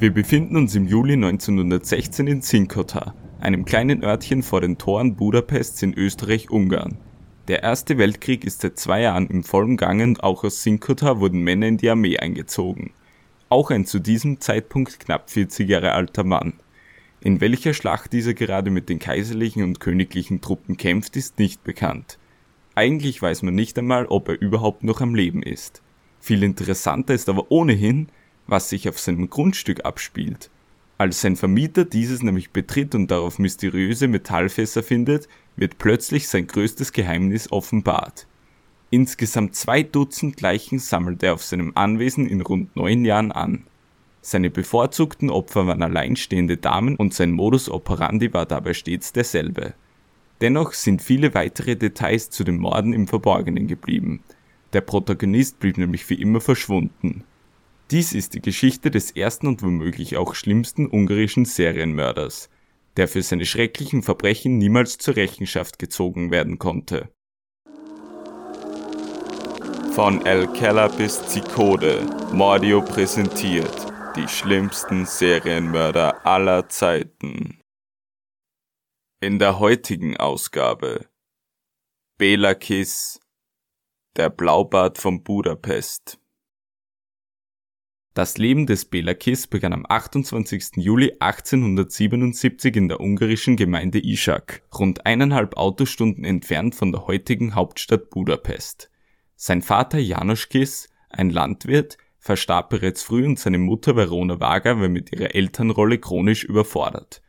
Wir befinden uns im Juli 1916 in Zinkota, einem kleinen Örtchen vor den Toren Budapests in Österreich-Ungarn. Der Erste Weltkrieg ist seit zwei Jahren im vollen Gange und auch aus Zinkota wurden Männer in die Armee eingezogen. Auch ein zu diesem Zeitpunkt knapp 40 Jahre alter Mann. In welcher Schlacht dieser gerade mit den kaiserlichen und königlichen Truppen kämpft, ist nicht bekannt. Eigentlich weiß man nicht einmal, ob er überhaupt noch am Leben ist. Viel interessanter ist aber ohnehin, was sich auf seinem Grundstück abspielt. Als sein Vermieter dieses nämlich betritt und darauf mysteriöse Metallfässer findet, wird plötzlich sein größtes Geheimnis offenbart. Insgesamt zwei Dutzend Leichen sammelt er auf seinem Anwesen in rund neun Jahren an. Seine bevorzugten Opfer waren alleinstehende Damen und sein Modus operandi war dabei stets derselbe. Dennoch sind viele weitere Details zu den Morden im Verborgenen geblieben. Der Protagonist blieb nämlich für immer verschwunden. Dies ist die Geschichte des ersten und womöglich auch schlimmsten ungarischen Serienmörders, der für seine schrecklichen Verbrechen niemals zur Rechenschaft gezogen werden konnte. Von El Keller bis Zikode, Mordio präsentiert die schlimmsten Serienmörder aller Zeiten. In der heutigen Ausgabe Bela Kiss, der Blaubart von Budapest. Das Leben des Belakis begann am 28. Juli 1877 in der ungarischen Gemeinde Ischak, rund eineinhalb Autostunden entfernt von der heutigen Hauptstadt Budapest. Sein Vater János Kiss, ein Landwirt, verstarb bereits früh und seine Mutter Verona Wager war mit ihrer Elternrolle chronisch überfordert.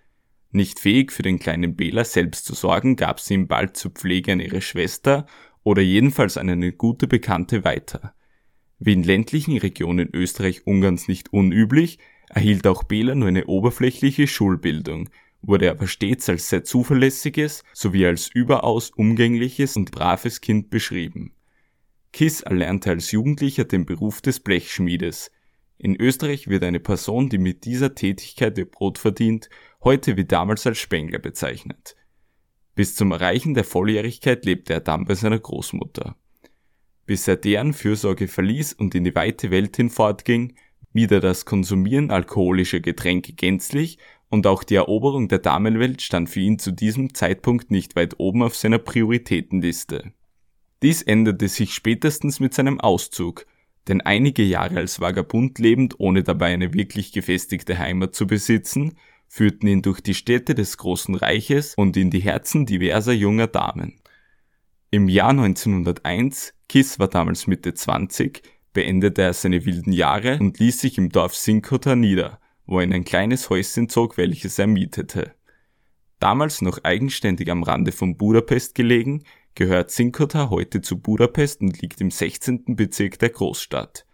Nicht fähig für den kleinen Bela selbst zu sorgen, gab sie ihm bald zur Pflege an ihre Schwester oder jedenfalls an eine gute Bekannte weiter. Wie in ländlichen Regionen Österreich-Ungarns nicht unüblich, erhielt auch Bela nur eine oberflächliche Schulbildung, wurde aber stets als sehr zuverlässiges sowie als überaus umgängliches und braves Kind beschrieben. Kiss erlernte als Jugendlicher den Beruf des Blechschmiedes. In Österreich wird eine Person, die mit dieser Tätigkeit ihr Brot verdient, heute wie damals als Spengler bezeichnet. Bis zum Erreichen der Volljährigkeit lebte er dann bei seiner Großmutter bis er deren Fürsorge verließ und in die weite Welt hinfortging, wieder das Konsumieren alkoholischer Getränke gänzlich und auch die Eroberung der Damenwelt stand für ihn zu diesem Zeitpunkt nicht weit oben auf seiner Prioritätenliste. Dies änderte sich spätestens mit seinem Auszug, denn einige Jahre als Vagabund lebend, ohne dabei eine wirklich gefestigte Heimat zu besitzen, führten ihn durch die Städte des großen Reiches und in die Herzen diverser junger Damen. Im Jahr 1901, Kiss war damals Mitte 20, beendete er seine wilden Jahre und ließ sich im Dorf Sinkota nieder, wo er in ein kleines Häuschen zog, welches er mietete. Damals noch eigenständig am Rande von Budapest gelegen, gehört Sinkota heute zu Budapest und liegt im 16. Bezirk der Großstadt.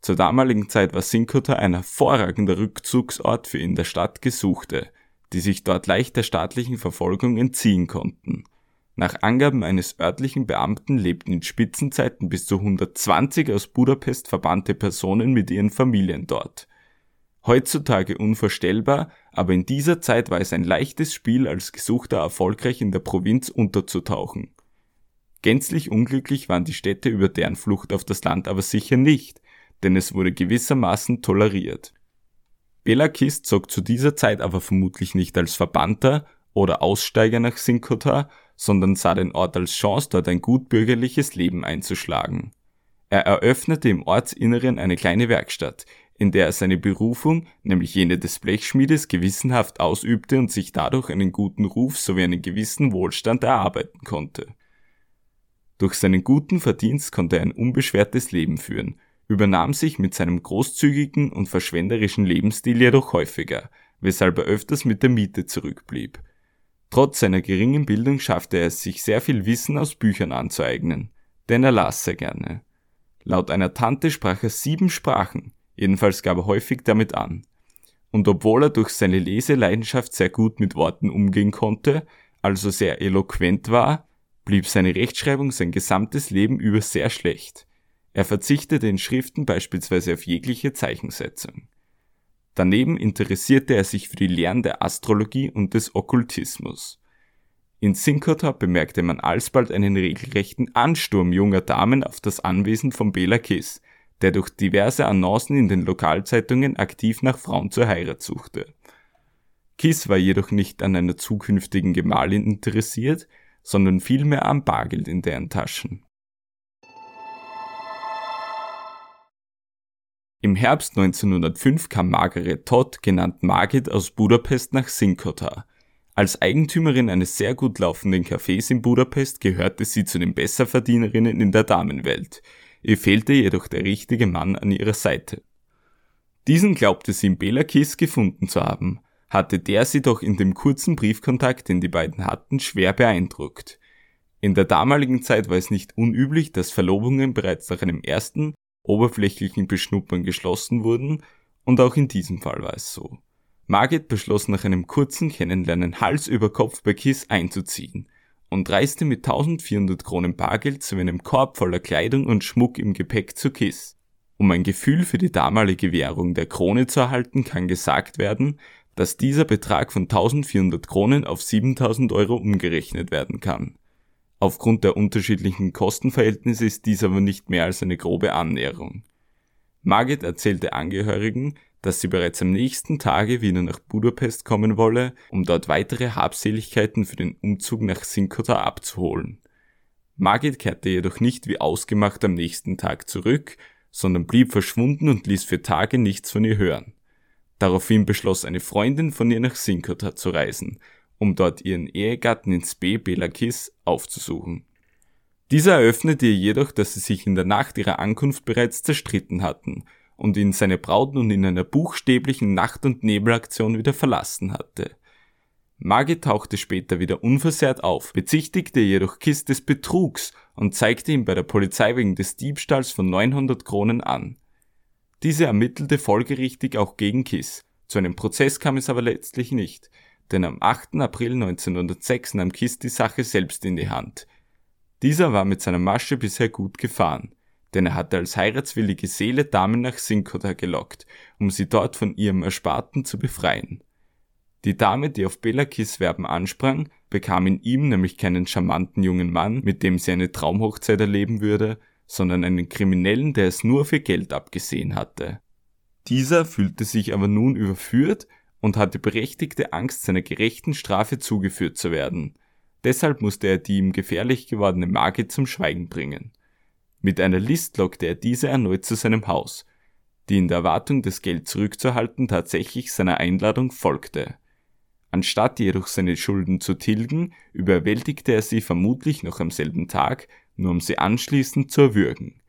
Zur damaligen Zeit war Sinkota ein hervorragender Rückzugsort für in der Stadt Gesuchte, die sich dort leicht der staatlichen Verfolgung entziehen konnten. Nach Angaben eines örtlichen Beamten lebten in Spitzenzeiten bis zu 120 aus Budapest verbannte Personen mit ihren Familien dort. Heutzutage unvorstellbar, aber in dieser Zeit war es ein leichtes Spiel, als Gesuchter erfolgreich in der Provinz unterzutauchen. Gänzlich unglücklich waren die Städte über deren Flucht auf das Land aber sicher nicht, denn es wurde gewissermaßen toleriert. Belakis zog zu dieser Zeit aber vermutlich nicht als Verbannter oder Aussteiger nach Sinkota, sondern sah den Ort als Chance, dort ein gutbürgerliches Leben einzuschlagen. Er eröffnete im Ortsinneren eine kleine Werkstatt, in der er seine Berufung, nämlich jene des Blechschmiedes, gewissenhaft ausübte und sich dadurch einen guten Ruf sowie einen gewissen Wohlstand erarbeiten konnte. Durch seinen guten Verdienst konnte er ein unbeschwertes Leben führen, übernahm sich mit seinem großzügigen und verschwenderischen Lebensstil jedoch häufiger, weshalb er öfters mit der Miete zurückblieb. Trotz seiner geringen Bildung schaffte er es sich sehr viel Wissen aus Büchern anzueignen, denn er las sehr gerne. Laut einer Tante sprach er sieben Sprachen, jedenfalls gab er häufig damit an. Und obwohl er durch seine Leseleidenschaft sehr gut mit Worten umgehen konnte, also sehr eloquent war, blieb seine Rechtschreibung sein gesamtes Leben über sehr schlecht. Er verzichtete in Schriften beispielsweise auf jegliche Zeichensetzung. Daneben interessierte er sich für die Lehren der Astrologie und des Okkultismus. In Sinkota bemerkte man alsbald einen regelrechten Ansturm junger Damen auf das Anwesen von Bela Kiss, der durch diverse Annoncen in den Lokalzeitungen aktiv nach Frauen zur Heirat suchte. Kiss war jedoch nicht an einer zukünftigen Gemahlin interessiert, sondern vielmehr am Bargeld in deren Taschen. Im Herbst 1905 kam Margaret Todd, genannt Margit, aus Budapest nach Sinkota. Als Eigentümerin eines sehr gut laufenden Cafés in Budapest gehörte sie zu den Besserverdienerinnen in der Damenwelt. Ihr fehlte jedoch der richtige Mann an ihrer Seite. Diesen glaubte sie in Bela Kiss gefunden zu haben, hatte der sie doch in dem kurzen Briefkontakt, den die beiden hatten, schwer beeindruckt. In der damaligen Zeit war es nicht unüblich, dass Verlobungen bereits nach einem ersten, oberflächlichen Beschnuppern geschlossen wurden, und auch in diesem Fall war es so. Margit beschloss nach einem kurzen Kennenlernen Hals über Kopf bei Kiss einzuziehen und reiste mit 1400 Kronen Bargeld zu einem Korb voller Kleidung und Schmuck im Gepäck zu Kiss. Um ein Gefühl für die damalige Währung der Krone zu erhalten, kann gesagt werden, dass dieser Betrag von 1400 Kronen auf 7000 Euro umgerechnet werden kann. Aufgrund der unterschiedlichen Kostenverhältnisse ist dies aber nicht mehr als eine grobe Annäherung. Margit erzählte Angehörigen, dass sie bereits am nächsten Tage wieder nach Budapest kommen wolle, um dort weitere Habseligkeiten für den Umzug nach Sinkota abzuholen. Margit kehrte jedoch nicht wie ausgemacht am nächsten Tag zurück, sondern blieb verschwunden und ließ für Tage nichts von ihr hören. Daraufhin beschloss eine Freundin von ihr nach Sinkota zu reisen, um dort ihren Ehegatten ins B Belakis aufzusuchen. Dieser eröffnete ihr jedoch, dass sie sich in der Nacht ihrer Ankunft bereits zerstritten hatten und ihn seine Braut nun in einer buchstäblichen Nacht- und Nebelaktion wieder verlassen hatte. Margit tauchte später wieder unversehrt auf, bezichtigte jedoch Kiss des Betrugs und zeigte ihn bei der Polizei wegen des Diebstahls von 900 Kronen an. Diese ermittelte folgerichtig auch gegen Kiss. Zu einem Prozess kam es aber letztlich nicht, denn am 8. April 1906 nahm Kiss die Sache selbst in die Hand. Dieser war mit seiner Masche bisher gut gefahren denn er hatte als heiratswillige Seele Damen nach Sinkota gelockt, um sie dort von ihrem Ersparten zu befreien. Die Dame, die auf Belakis Werben ansprang, bekam in ihm nämlich keinen charmanten jungen Mann, mit dem sie eine Traumhochzeit erleben würde, sondern einen Kriminellen, der es nur für Geld abgesehen hatte. Dieser fühlte sich aber nun überführt und hatte berechtigte Angst, seiner gerechten Strafe zugeführt zu werden. Deshalb musste er die ihm gefährlich gewordene Margit zum Schweigen bringen. Mit einer List lockte er diese erneut zu seinem Haus, die in der Erwartung, das Geld zurückzuhalten, tatsächlich seiner Einladung folgte. Anstatt jedoch seine Schulden zu tilgen, überwältigte er sie vermutlich noch am selben Tag, nur um sie anschließend zu erwürgen.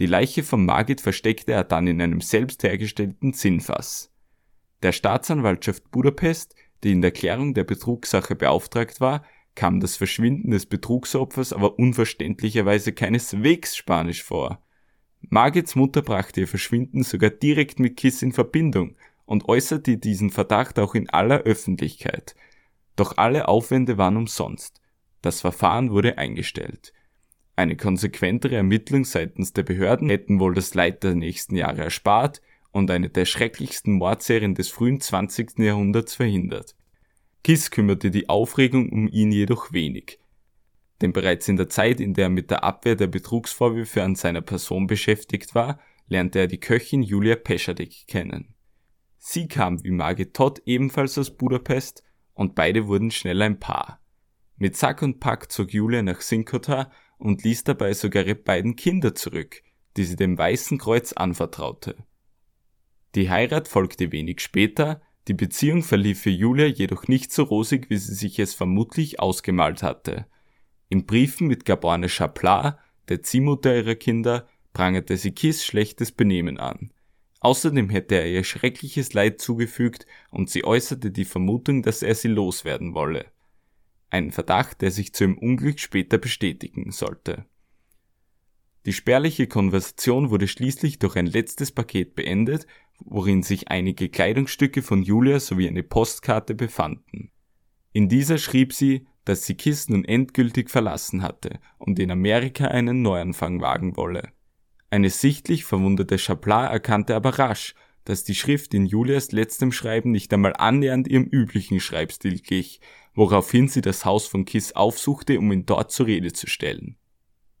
Die Leiche von Margit versteckte er dann in einem selbst hergestellten Zinnfass. Der Staatsanwaltschaft Budapest, die in der Klärung der Betrugssache beauftragt war, kam das Verschwinden des Betrugsopfers aber unverständlicherweise keineswegs spanisch vor. Margits Mutter brachte ihr Verschwinden sogar direkt mit Kiss in Verbindung und äußerte diesen Verdacht auch in aller Öffentlichkeit. Doch alle Aufwände waren umsonst. Das Verfahren wurde eingestellt. Eine konsequentere Ermittlung seitens der Behörden hätten wohl das Leid der nächsten Jahre erspart und eine der schrecklichsten Mordserien des frühen 20. Jahrhunderts verhindert. Kiss kümmerte die Aufregung um ihn jedoch wenig. Denn bereits in der Zeit, in der er mit der Abwehr der Betrugsvorwürfe an seiner Person beschäftigt war, lernte er die Köchin Julia Peschadek kennen. Sie kam wie Margit Todd ebenfalls aus Budapest und beide wurden schnell ein Paar. Mit Sack und Pack zog Julia nach Sinkota und ließ dabei sogar ihre beiden Kinder zurück, die sie dem Weißen Kreuz anvertraute. Die Heirat folgte wenig später, die Beziehung verlief für Julia jedoch nicht so rosig, wie sie sich es vermutlich ausgemalt hatte. In Briefen mit Gaborne Chaplat, der Ziehmutter ihrer Kinder, prangerte sie Kiss schlechtes Benehmen an. Außerdem hätte er ihr schreckliches Leid zugefügt und sie äußerte die Vermutung, dass er sie loswerden wolle. Ein Verdacht, der sich zu ihrem Unglück später bestätigen sollte. Die spärliche Konversation wurde schließlich durch ein letztes Paket beendet worin sich einige Kleidungsstücke von Julia sowie eine Postkarte befanden. In dieser schrieb sie, dass sie Kiss nun endgültig verlassen hatte und in Amerika einen Neuanfang wagen wolle. Eine sichtlich verwundete Chaplat erkannte aber rasch, dass die Schrift in Julias letztem Schreiben nicht einmal annähernd ihrem üblichen Schreibstil glich, woraufhin sie das Haus von Kiss aufsuchte, um ihn dort zur Rede zu stellen.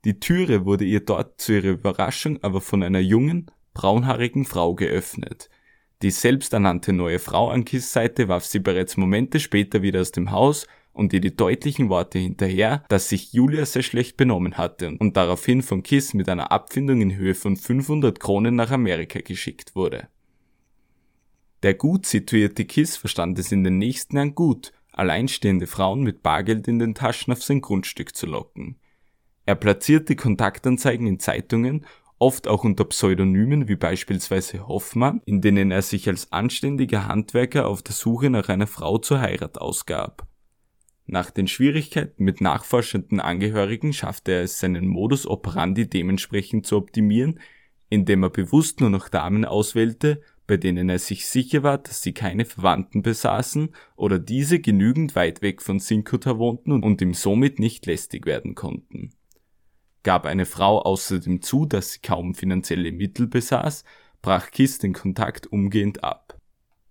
Die Türe wurde ihr dort zu ihrer Überraschung aber von einer jungen, braunhaarigen Frau geöffnet. Die selbsternannte neue Frau an Kiss Seite warf sie bereits Momente später wieder aus dem Haus und ihr die deutlichen Worte hinterher, dass sich Julia sehr schlecht benommen hatte und daraufhin von Kiss mit einer Abfindung in Höhe von 500 Kronen nach Amerika geschickt wurde. Der gut situierte Kiss verstand es in den nächsten Jahren gut, alleinstehende Frauen mit Bargeld in den Taschen auf sein Grundstück zu locken. Er platzierte Kontaktanzeigen in Zeitungen, oft auch unter Pseudonymen wie beispielsweise Hoffmann, in denen er sich als anständiger Handwerker auf der Suche nach einer Frau zur Heirat ausgab. Nach den Schwierigkeiten mit nachforschenden Angehörigen schaffte er es seinen Modus operandi dementsprechend zu optimieren, indem er bewusst nur noch Damen auswählte, bei denen er sich sicher war, dass sie keine Verwandten besaßen oder diese genügend weit weg von Sinkota wohnten und ihm somit nicht lästig werden konnten. Gab eine Frau außerdem zu, dass sie kaum finanzielle Mittel besaß, brach Kiss den Kontakt umgehend ab.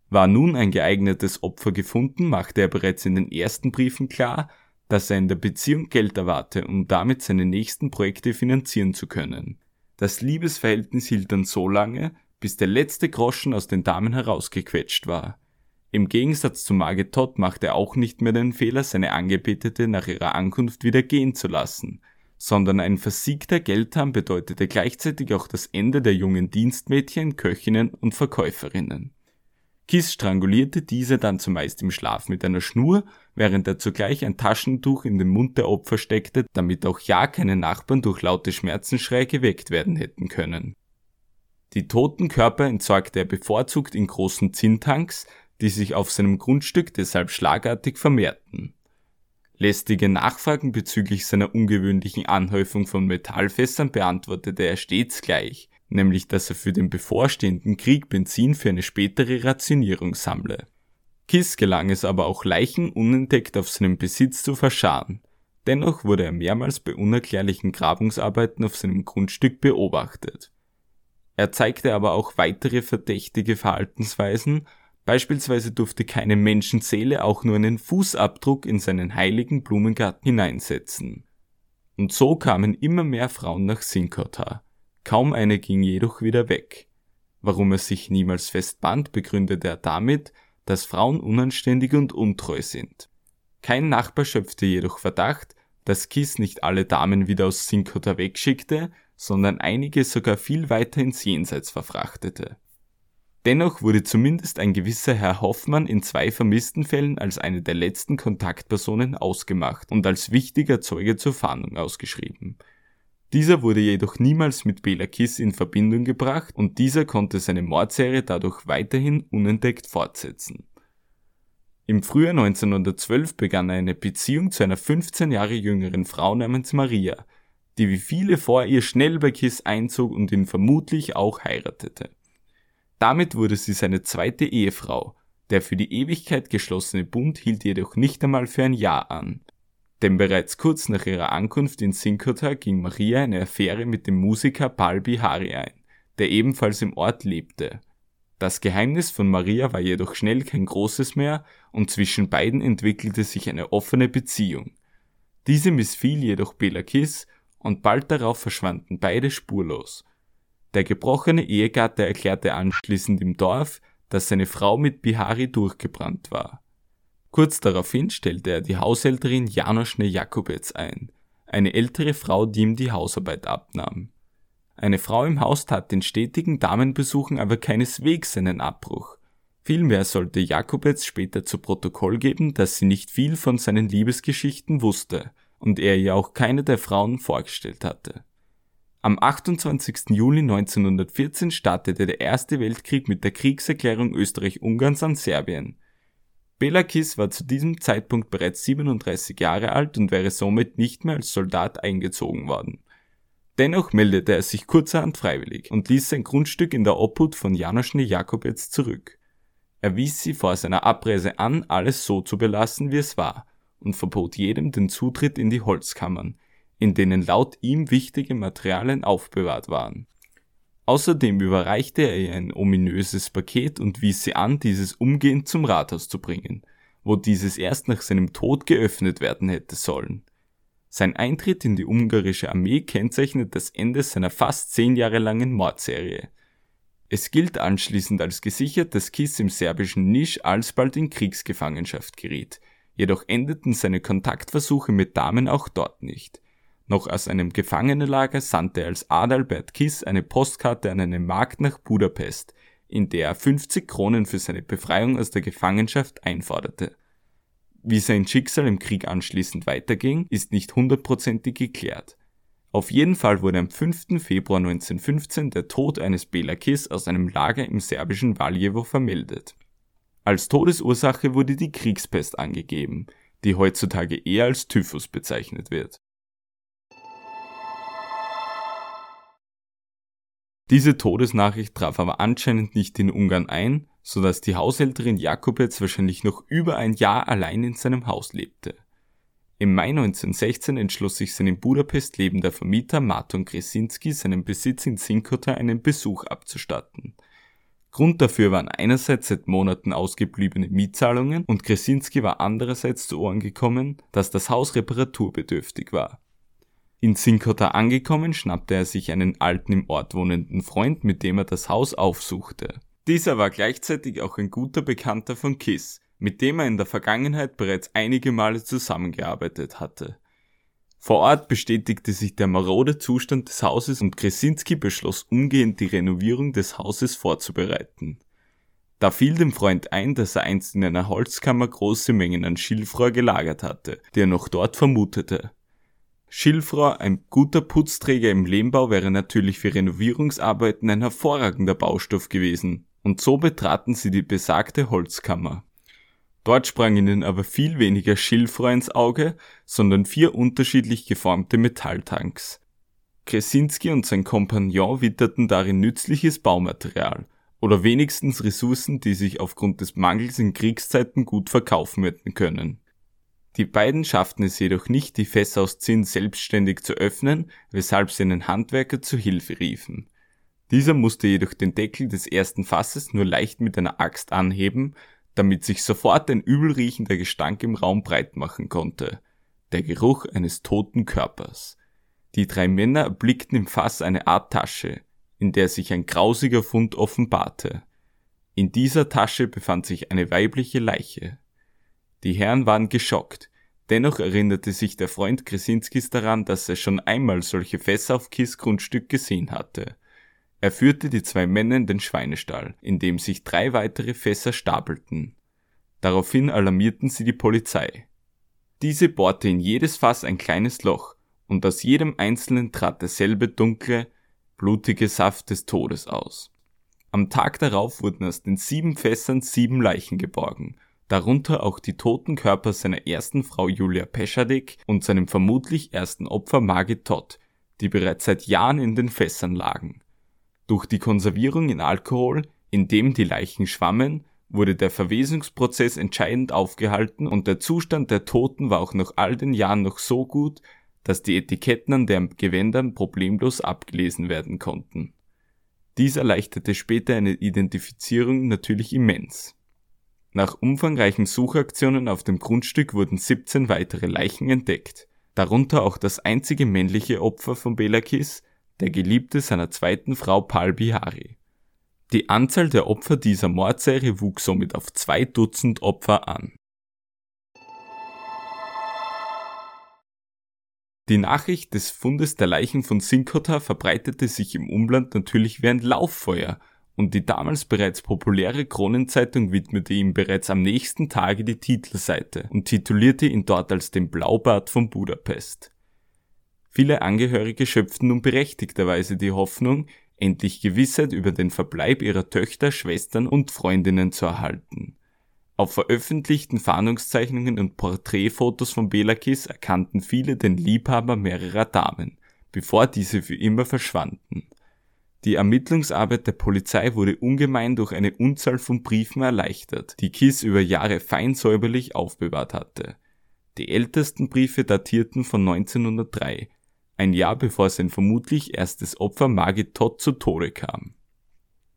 War nun ein geeignetes Opfer gefunden, machte er bereits in den ersten Briefen klar, dass er in der Beziehung Geld erwarte, um damit seine nächsten Projekte finanzieren zu können. Das Liebesverhältnis hielt dann so lange, bis der letzte Groschen aus den Damen herausgequetscht war. Im Gegensatz zu Margit Todd machte er auch nicht mehr den Fehler, seine Angebetete nach ihrer Ankunft wieder gehen zu lassen, sondern ein versiegter Geldhahn bedeutete gleichzeitig auch das Ende der jungen Dienstmädchen, Köchinnen und Verkäuferinnen. Kiss strangulierte diese dann zumeist im Schlaf mit einer Schnur, während er zugleich ein Taschentuch in den Mund der Opfer steckte, damit auch ja keine Nachbarn durch laute Schmerzensschreie geweckt werden hätten können. Die toten Körper entsorgte er bevorzugt in großen Zinntanks, die sich auf seinem Grundstück deshalb schlagartig vermehrten. Lästige Nachfragen bezüglich seiner ungewöhnlichen Anhäufung von Metallfässern beantwortete er stets gleich, nämlich dass er für den bevorstehenden Krieg Benzin für eine spätere Rationierung sammle. Kiss gelang es aber auch Leichen unentdeckt auf seinem Besitz zu verscharren. Dennoch wurde er mehrmals bei unerklärlichen Grabungsarbeiten auf seinem Grundstück beobachtet. Er zeigte aber auch weitere verdächtige Verhaltensweisen, beispielsweise durfte keine Menschenseele auch nur einen Fußabdruck in seinen heiligen Blumengarten hineinsetzen. Und so kamen immer mehr Frauen nach Sinkota. Kaum eine ging jedoch wieder weg. Warum er sich niemals festband, begründete er damit, dass Frauen unanständig und untreu sind. Kein Nachbar schöpfte jedoch Verdacht, dass Kiss nicht alle Damen wieder aus Sinkota wegschickte, sondern einige sogar viel weiter ins Jenseits verfrachtete. Dennoch wurde zumindest ein gewisser Herr Hoffmann in zwei vermissten Fällen als eine der letzten Kontaktpersonen ausgemacht und als wichtiger Zeuge zur Fahndung ausgeschrieben. Dieser wurde jedoch niemals mit Bela Kiss in Verbindung gebracht und dieser konnte seine Mordserie dadurch weiterhin unentdeckt fortsetzen. Im Frühjahr 1912 begann er eine Beziehung zu einer 15 Jahre jüngeren Frau namens Maria, die wie viele vor ihr schnell bei Kiss einzog und ihn vermutlich auch heiratete. Damit wurde sie seine zweite Ehefrau, der für die Ewigkeit geschlossene Bund hielt jedoch nicht einmal für ein Jahr an. Denn bereits kurz nach ihrer Ankunft in Sinkota ging Maria eine Affäre mit dem Musiker Pal Bihari ein, der ebenfalls im Ort lebte. Das Geheimnis von Maria war jedoch schnell kein großes mehr und zwischen beiden entwickelte sich eine offene Beziehung. Diese missfiel jedoch Bela Kiss und bald darauf verschwanden beide spurlos. Der gebrochene Ehegatte erklärte anschließend im Dorf, dass seine Frau mit Bihari durchgebrannt war. Kurz daraufhin stellte er die Haushälterin Janoschne Jakobetz ein, eine ältere Frau, die ihm die Hausarbeit abnahm. Eine Frau im Haus tat den stetigen Damenbesuchen aber keineswegs einen Abbruch. Vielmehr sollte Jakobetz später zu Protokoll geben, dass sie nicht viel von seinen Liebesgeschichten wusste und er ihr auch keine der Frauen vorgestellt hatte. Am 28. Juli 1914 startete der Erste Weltkrieg mit der Kriegserklärung Österreich-Ungarns an Serbien. Belakis war zu diesem Zeitpunkt bereits 37 Jahre alt und wäre somit nicht mehr als Soldat eingezogen worden. Dennoch meldete er sich kurzerhand freiwillig und ließ sein Grundstück in der Obhut von Janoschny Jakobetz zurück. Er wies sie vor seiner Abreise an, alles so zu belassen, wie es war, und verbot jedem den Zutritt in die Holzkammern, in denen laut ihm wichtige Materialien aufbewahrt waren. Außerdem überreichte er ihr ein ominöses Paket und wies sie an, dieses umgehend zum Rathaus zu bringen, wo dieses erst nach seinem Tod geöffnet werden hätte sollen. Sein Eintritt in die ungarische Armee kennzeichnet das Ende seiner fast zehn Jahre langen Mordserie. Es gilt anschließend als gesichert, dass Kiss im serbischen Nisch alsbald in Kriegsgefangenschaft geriet. Jedoch endeten seine Kontaktversuche mit Damen auch dort nicht. Noch aus einem Gefangenenlager sandte er als Adalbert Kiss eine Postkarte an eine Magd nach Budapest, in der er 50 Kronen für seine Befreiung aus der Gefangenschaft einforderte. Wie sein Schicksal im Krieg anschließend weiterging, ist nicht hundertprozentig geklärt. Auf jeden Fall wurde am 5. Februar 1915 der Tod eines Belakis aus einem Lager im serbischen Valjevo vermeldet. Als Todesursache wurde die Kriegspest angegeben, die heutzutage eher als Typhus bezeichnet wird. Diese Todesnachricht traf aber anscheinend nicht in Ungarn ein, so dass die Haushälterin Jakobetz wahrscheinlich noch über ein Jahr allein in seinem Haus lebte. Im Mai 1916 entschloss sich sein in Budapest lebender Vermieter Marton Kresinski seinen Besitz in Zinkota einen Besuch abzustatten. Grund dafür waren einerseits seit Monaten ausgebliebene Mietzahlungen und Kresinski war andererseits zu Ohren gekommen, dass das Haus reparaturbedürftig war. In Zinkota angekommen, schnappte er sich einen alten im Ort wohnenden Freund, mit dem er das Haus aufsuchte. Dieser war gleichzeitig auch ein guter Bekannter von Kiss, mit dem er in der Vergangenheit bereits einige Male zusammengearbeitet hatte. Vor Ort bestätigte sich der marode Zustand des Hauses und Kresinski beschloss umgehend die Renovierung des Hauses vorzubereiten. Da fiel dem Freund ein, dass er einst in einer Holzkammer große Mengen an Schilfrohr gelagert hatte, die er noch dort vermutete. Schilfrohr, ein guter Putzträger im Lehmbau, wäre natürlich für Renovierungsarbeiten ein hervorragender Baustoff gewesen, und so betraten sie die besagte Holzkammer. Dort sprang ihnen aber viel weniger Schilfrohr ins Auge, sondern vier unterschiedlich geformte Metalltanks. Kresinski und sein Kompagnon witterten darin nützliches Baumaterial oder wenigstens Ressourcen, die sich aufgrund des Mangels in Kriegszeiten gut verkaufen hätten können. Die beiden schafften es jedoch nicht, die Fässer aus Zinn selbstständig zu öffnen, weshalb sie einen Handwerker zu Hilfe riefen. Dieser musste jedoch den Deckel des ersten Fasses nur leicht mit einer Axt anheben, damit sich sofort ein übelriechender Gestank im Raum breit machen konnte. Der Geruch eines toten Körpers. Die drei Männer erblickten im Fass eine Art Tasche, in der sich ein grausiger Fund offenbarte. In dieser Tasche befand sich eine weibliche Leiche. Die Herren waren geschockt, dennoch erinnerte sich der Freund Kresinskis daran, dass er schon einmal solche Fässer auf Kiss Grundstück gesehen hatte. Er führte die zwei Männer in den Schweinestall, in dem sich drei weitere Fässer stapelten. Daraufhin alarmierten sie die Polizei. Diese bohrte in jedes Fass ein kleines Loch, und aus jedem einzelnen trat derselbe dunkle, blutige Saft des Todes aus. Am Tag darauf wurden aus den sieben Fässern sieben Leichen geborgen, darunter auch die toten Körper seiner ersten Frau Julia Peschadek und seinem vermutlich ersten Opfer Margit Todd, die bereits seit Jahren in den Fässern lagen. Durch die Konservierung in Alkohol, in dem die Leichen schwammen, wurde der Verwesungsprozess entscheidend aufgehalten und der Zustand der Toten war auch nach all den Jahren noch so gut, dass die Etiketten an deren Gewändern problemlos abgelesen werden konnten. Dies erleichterte später eine Identifizierung natürlich immens. Nach umfangreichen Suchaktionen auf dem Grundstück wurden 17 weitere Leichen entdeckt, darunter auch das einzige männliche Opfer von Belakis, der Geliebte seiner zweiten Frau Pal Bihari. Die Anzahl der Opfer dieser Mordserie wuchs somit auf zwei Dutzend Opfer an. Die Nachricht des Fundes der Leichen von Sinkota verbreitete sich im Umland natürlich wie ein Lauffeuer und die damals bereits populäre Kronenzeitung widmete ihm bereits am nächsten Tage die Titelseite und titulierte ihn dort als den Blaubart von Budapest. Viele Angehörige schöpften nun berechtigterweise die Hoffnung, endlich Gewissheit über den Verbleib ihrer Töchter, Schwestern und Freundinnen zu erhalten. Auf veröffentlichten Fahndungszeichnungen und Porträtfotos von Belakis erkannten viele den Liebhaber mehrerer Damen, bevor diese für immer verschwanden. Die Ermittlungsarbeit der Polizei wurde ungemein durch eine Unzahl von Briefen erleichtert, die Kiss über Jahre fein säuberlich aufbewahrt hatte. Die ältesten Briefe datierten von 1903 ein Jahr bevor sein vermutlich erstes Opfer Margit Todd zu Tode kam.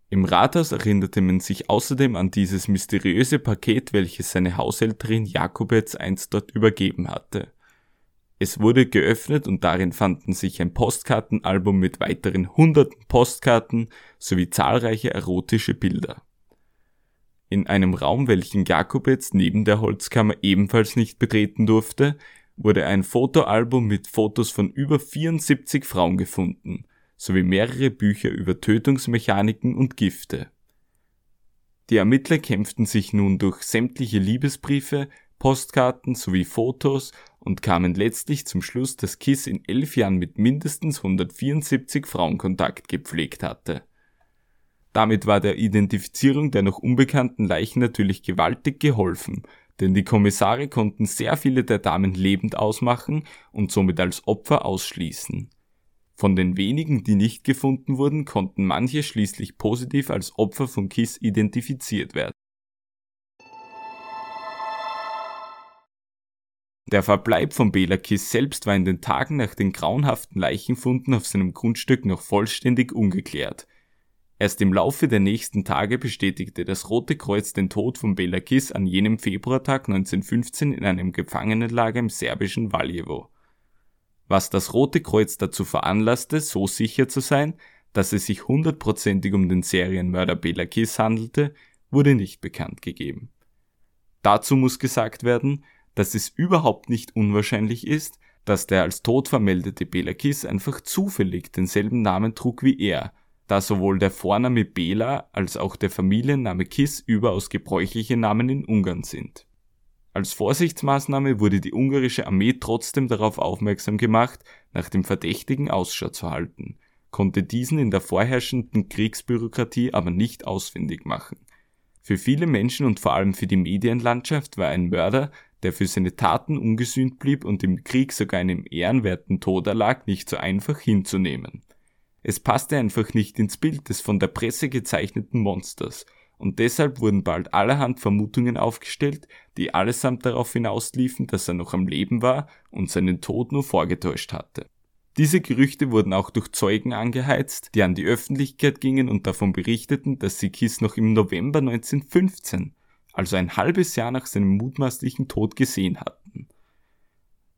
Im Rathaus erinnerte man sich außerdem an dieses mysteriöse Paket, welches seine Haushälterin Jakobetz einst dort übergeben hatte. Es wurde geöffnet und darin fanden sich ein Postkartenalbum mit weiteren hunderten Postkarten sowie zahlreiche erotische Bilder. In einem Raum, welchen Jakob jetzt neben der Holzkammer ebenfalls nicht betreten durfte, wurde ein Fotoalbum mit Fotos von über 74 Frauen gefunden, sowie mehrere Bücher über Tötungsmechaniken und Gifte. Die Ermittler kämpften sich nun durch sämtliche Liebesbriefe, Postkarten sowie Fotos und kamen letztlich zum Schluss, dass Kiss in elf Jahren mit mindestens 174 Frauen Kontakt gepflegt hatte. Damit war der Identifizierung der noch unbekannten Leichen natürlich gewaltig geholfen, denn die Kommissare konnten sehr viele der Damen lebend ausmachen und somit als Opfer ausschließen. Von den wenigen, die nicht gefunden wurden, konnten manche schließlich positiv als Opfer von Kiss identifiziert werden. Der Verbleib von Bela Kiss selbst war in den Tagen nach den grauenhaften Leichenfunden auf seinem Grundstück noch vollständig ungeklärt. Erst im Laufe der nächsten Tage bestätigte das Rote Kreuz den Tod von Bela Kiss an jenem Februartag 1915 in einem Gefangenenlager im serbischen Valjevo was das Rote Kreuz dazu veranlasste, so sicher zu sein, dass es sich hundertprozentig um den Serienmörder Bela Kiss handelte, wurde nicht bekannt gegeben. Dazu muss gesagt werden, dass es überhaupt nicht unwahrscheinlich ist, dass der als tot vermeldete Bela Kiss einfach zufällig denselben Namen trug wie er, da sowohl der Vorname Bela als auch der Familienname Kiss überaus gebräuchliche Namen in Ungarn sind als Vorsichtsmaßnahme wurde die ungarische Armee trotzdem darauf aufmerksam gemacht, nach dem Verdächtigen Ausschau zu halten, konnte diesen in der vorherrschenden Kriegsbürokratie aber nicht ausfindig machen. Für viele Menschen und vor allem für die Medienlandschaft war ein Mörder, der für seine Taten ungesühnt blieb und im Krieg sogar einem ehrenwerten Tod erlag, nicht so einfach hinzunehmen. Es passte einfach nicht ins Bild des von der Presse gezeichneten Monsters, und deshalb wurden bald allerhand Vermutungen aufgestellt, die allesamt darauf hinausliefen, dass er noch am Leben war und seinen Tod nur vorgetäuscht hatte. Diese Gerüchte wurden auch durch Zeugen angeheizt, die an die Öffentlichkeit gingen und davon berichteten, dass sie Kiss noch im November 1915, also ein halbes Jahr nach seinem mutmaßlichen Tod gesehen hatten.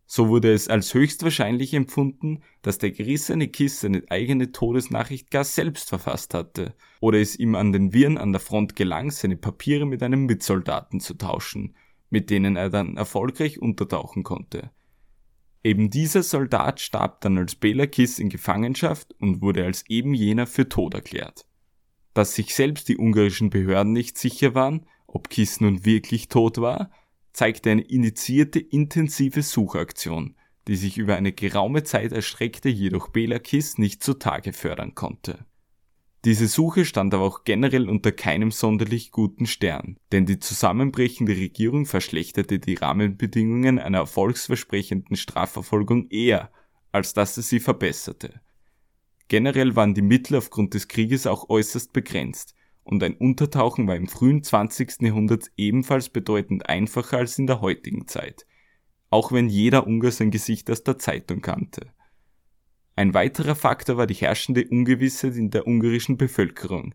So wurde es als höchstwahrscheinlich empfunden, dass der gerissene Kiss seine eigene Todesnachricht gar selbst verfasst hatte, oder es ihm an den Viren an der Front gelang, seine Papiere mit einem Mitsoldaten zu tauschen, mit denen er dann erfolgreich untertauchen konnte. Eben dieser Soldat starb dann als Bela Kiss in Gefangenschaft und wurde als eben jener für tot erklärt. Dass sich selbst die ungarischen Behörden nicht sicher waren, ob Kiss nun wirklich tot war, zeigte eine initiierte intensive Suchaktion, die sich über eine geraume Zeit erstreckte, jedoch Bela Kiss nicht zutage fördern konnte. Diese Suche stand aber auch generell unter keinem sonderlich guten Stern, denn die zusammenbrechende Regierung verschlechterte die Rahmenbedingungen einer erfolgsversprechenden Strafverfolgung eher, als dass sie sie verbesserte. Generell waren die Mittel aufgrund des Krieges auch äußerst begrenzt, und ein Untertauchen war im frühen 20. Jahrhundert ebenfalls bedeutend einfacher als in der heutigen Zeit, auch wenn jeder Ungar sein Gesicht aus der Zeitung kannte. Ein weiterer Faktor war die herrschende Ungewissheit in der ungarischen Bevölkerung,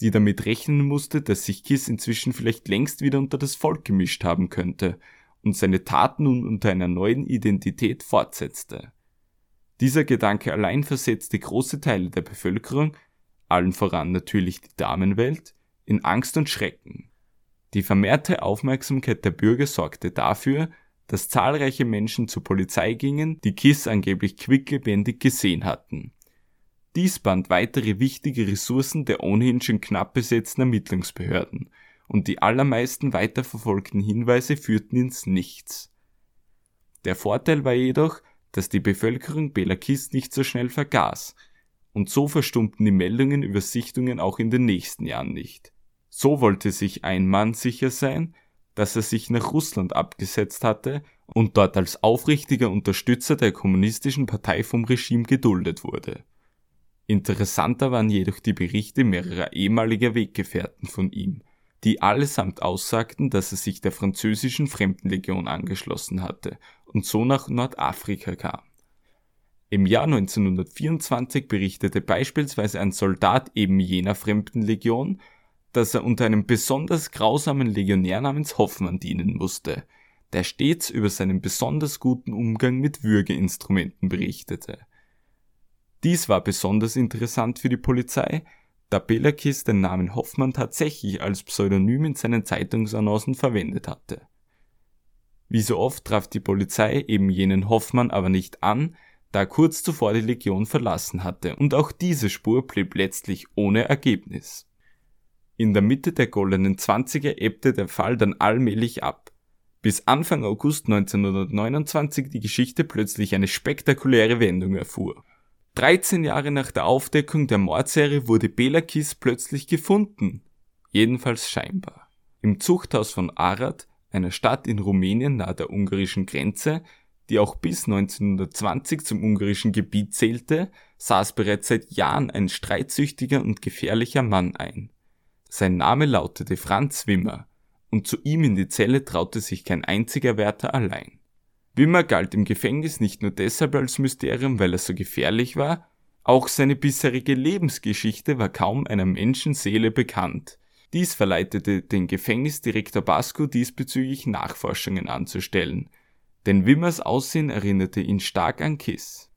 die damit rechnen musste, dass sich Kiss inzwischen vielleicht längst wieder unter das Volk gemischt haben könnte und seine Taten nun unter einer neuen Identität fortsetzte. Dieser Gedanke allein versetzte große Teile der Bevölkerung allen voran natürlich die Damenwelt, in Angst und Schrecken. Die vermehrte Aufmerksamkeit der Bürger sorgte dafür, dass zahlreiche Menschen zur Polizei gingen, die Kiss angeblich quicklebendig gesehen hatten. Dies band weitere wichtige Ressourcen der ohnehin schon knapp besetzten Ermittlungsbehörden, und die allermeisten weiterverfolgten Hinweise führten ins Nichts. Der Vorteil war jedoch, dass die Bevölkerung Bela Kiss nicht so schnell vergaß, und so verstummten die Meldungen über Sichtungen auch in den nächsten Jahren nicht. So wollte sich ein Mann sicher sein, dass er sich nach Russland abgesetzt hatte und dort als aufrichtiger Unterstützer der kommunistischen Partei vom Regime geduldet wurde. Interessanter waren jedoch die Berichte mehrerer ehemaliger Weggefährten von ihm, die allesamt aussagten, dass er sich der französischen Fremdenlegion angeschlossen hatte und so nach Nordafrika kam. Im Jahr 1924 berichtete beispielsweise ein Soldat eben jener Fremdenlegion, dass er unter einem besonders grausamen Legionär namens Hoffmann dienen musste, der stets über seinen besonders guten Umgang mit Würgeinstrumenten berichtete. Dies war besonders interessant für die Polizei, da Belakis den Namen Hoffmann tatsächlich als Pseudonym in seinen Zeitungsannoncen verwendet hatte. Wie so oft traf die Polizei eben jenen Hoffmann aber nicht an, da kurz zuvor die Legion verlassen hatte, und auch diese Spur blieb letztlich ohne Ergebnis. In der Mitte der goldenen Zwanziger ebbte der Fall dann allmählich ab, bis Anfang August 1929 die Geschichte plötzlich eine spektakuläre Wendung erfuhr. 13 Jahre nach der Aufdeckung der Mordserie wurde Bela Kiss plötzlich gefunden. Jedenfalls scheinbar. Im Zuchthaus von Arad, einer Stadt in Rumänien nahe der ungarischen Grenze, die auch bis 1920 zum ungarischen Gebiet zählte, saß bereits seit Jahren ein streitsüchtiger und gefährlicher Mann ein. Sein Name lautete Franz Wimmer, und zu ihm in die Zelle traute sich kein einziger Wärter allein. Wimmer galt im Gefängnis nicht nur deshalb als Mysterium, weil er so gefährlich war, auch seine bisherige Lebensgeschichte war kaum einer Menschenseele bekannt. Dies verleitete den Gefängnisdirektor Basco diesbezüglich Nachforschungen anzustellen, denn Wimmers Aussehen erinnerte ihn stark an Kiss.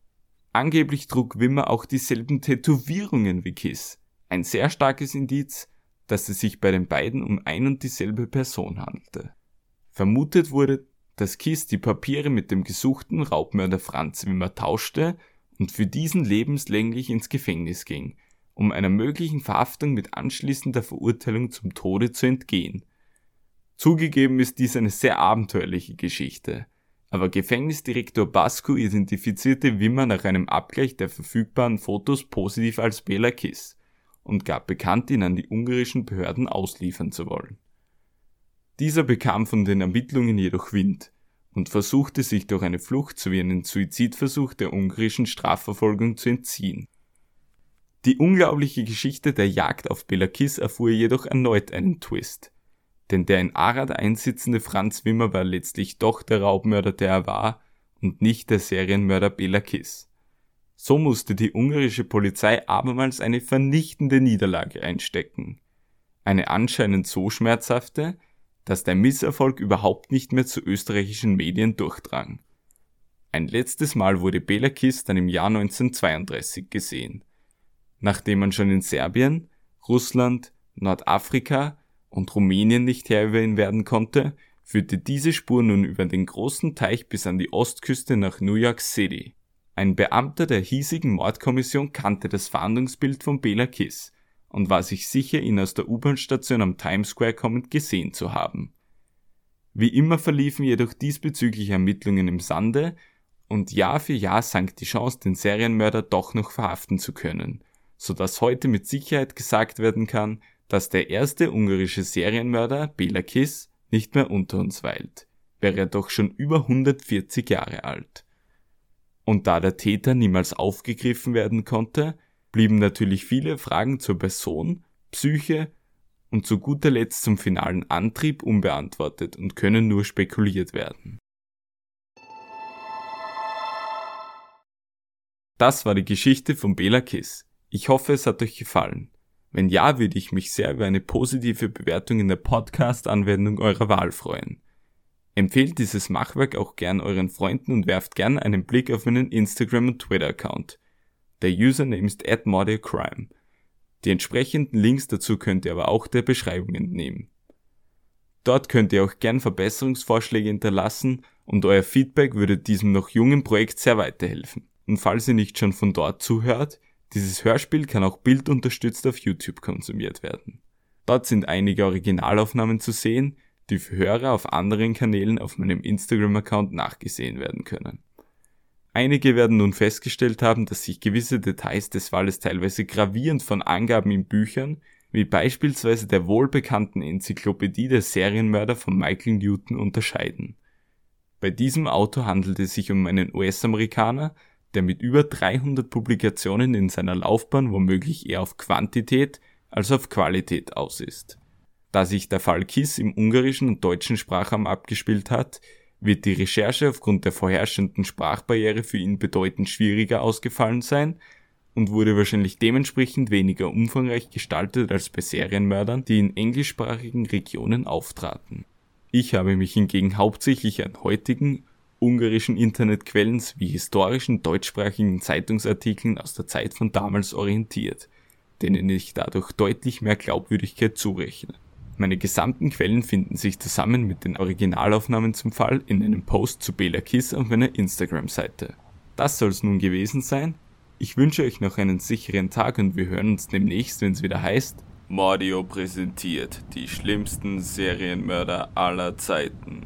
Angeblich trug Wimmer auch dieselben Tätowierungen wie Kiss, ein sehr starkes Indiz, dass es sich bei den beiden um ein und dieselbe Person handelte. Vermutet wurde, dass Kiss die Papiere mit dem gesuchten Raubmörder Franz Wimmer tauschte und für diesen lebenslänglich ins Gefängnis ging, um einer möglichen Verhaftung mit anschließender Verurteilung zum Tode zu entgehen. Zugegeben ist dies eine sehr abenteuerliche Geschichte, aber Gefängnisdirektor Basco identifizierte Wimmer nach einem Abgleich der verfügbaren Fotos positiv als Bela Kiss und gab bekannt, ihn an die ungarischen Behörden ausliefern zu wollen. Dieser bekam von den Ermittlungen jedoch Wind und versuchte sich durch eine Flucht sowie einen Suizidversuch der ungarischen Strafverfolgung zu entziehen. Die unglaubliche Geschichte der Jagd auf Belakis erfuhr jedoch erneut einen Twist. Denn der in Arad einsitzende Franz Wimmer war letztlich doch der Raubmörder, der er war, und nicht der Serienmörder Belakis. So musste die ungarische Polizei abermals eine vernichtende Niederlage einstecken. Eine anscheinend so schmerzhafte, dass der Misserfolg überhaupt nicht mehr zu österreichischen Medien durchdrang. Ein letztes Mal wurde Belakis dann im Jahr 1932 gesehen. Nachdem man schon in Serbien, Russland, Nordafrika und Rumänien nicht Herr über ihn werden konnte, führte diese Spur nun über den großen Teich bis an die Ostküste nach New York City. Ein Beamter der hiesigen Mordkommission kannte das Fahndungsbild von Bela Kiss und war sich sicher, ihn aus der U-Bahn-Station am Times Square kommend gesehen zu haben. Wie immer verliefen jedoch diesbezügliche Ermittlungen im Sande und Jahr für Jahr sank die Chance, den Serienmörder doch noch verhaften zu können, so dass heute mit Sicherheit gesagt werden kann, dass der erste ungarische Serienmörder, Bela Kiss, nicht mehr unter uns weilt, wäre er doch schon über 140 Jahre alt. Und da der Täter niemals aufgegriffen werden konnte, blieben natürlich viele Fragen zur Person, Psyche und zu guter Letzt zum finalen Antrieb unbeantwortet und können nur spekuliert werden. Das war die Geschichte von Bela Kiss. Ich hoffe, es hat euch gefallen. Wenn ja, würde ich mich sehr über eine positive Bewertung in der Podcast-Anwendung eurer Wahl freuen. Empfehlt dieses Machwerk auch gern euren Freunden und werft gern einen Blick auf meinen Instagram- und Twitter-Account. Der Username ist @mordiocrime. Die entsprechenden Links dazu könnt ihr aber auch der Beschreibung entnehmen. Dort könnt ihr auch gern Verbesserungsvorschläge hinterlassen und euer Feedback würde diesem noch jungen Projekt sehr weiterhelfen. Und falls ihr nicht schon von dort zuhört, dieses Hörspiel kann auch bildunterstützt auf YouTube konsumiert werden. Dort sind einige Originalaufnahmen zu sehen, die für Hörer auf anderen Kanälen auf meinem Instagram-Account nachgesehen werden können. Einige werden nun festgestellt haben, dass sich gewisse Details des Falles teilweise gravierend von Angaben in Büchern, wie beispielsweise der wohlbekannten Enzyklopädie der Serienmörder von Michael Newton unterscheiden. Bei diesem Autor handelt es sich um einen US-Amerikaner, der mit über 300 Publikationen in seiner Laufbahn womöglich eher auf Quantität als auf Qualität aus ist. Da sich der Fall Kiss im ungarischen und deutschen Sprachraum abgespielt hat, wird die Recherche aufgrund der vorherrschenden Sprachbarriere für ihn bedeutend schwieriger ausgefallen sein und wurde wahrscheinlich dementsprechend weniger umfangreich gestaltet als bei Serienmördern, die in englischsprachigen Regionen auftraten. Ich habe mich hingegen hauptsächlich an heutigen ungarischen Internetquellen wie historischen deutschsprachigen Zeitungsartikeln aus der Zeit von damals orientiert, denen ich dadurch deutlich mehr Glaubwürdigkeit zurechne. Meine gesamten Quellen finden sich zusammen mit den Originalaufnahmen zum Fall in einem Post zu Bela Kiss auf meiner Instagram-Seite. Das soll's nun gewesen sein. Ich wünsche euch noch einen sicheren Tag und wir hören uns demnächst, wenn es wieder heißt Mordio präsentiert die schlimmsten Serienmörder aller Zeiten.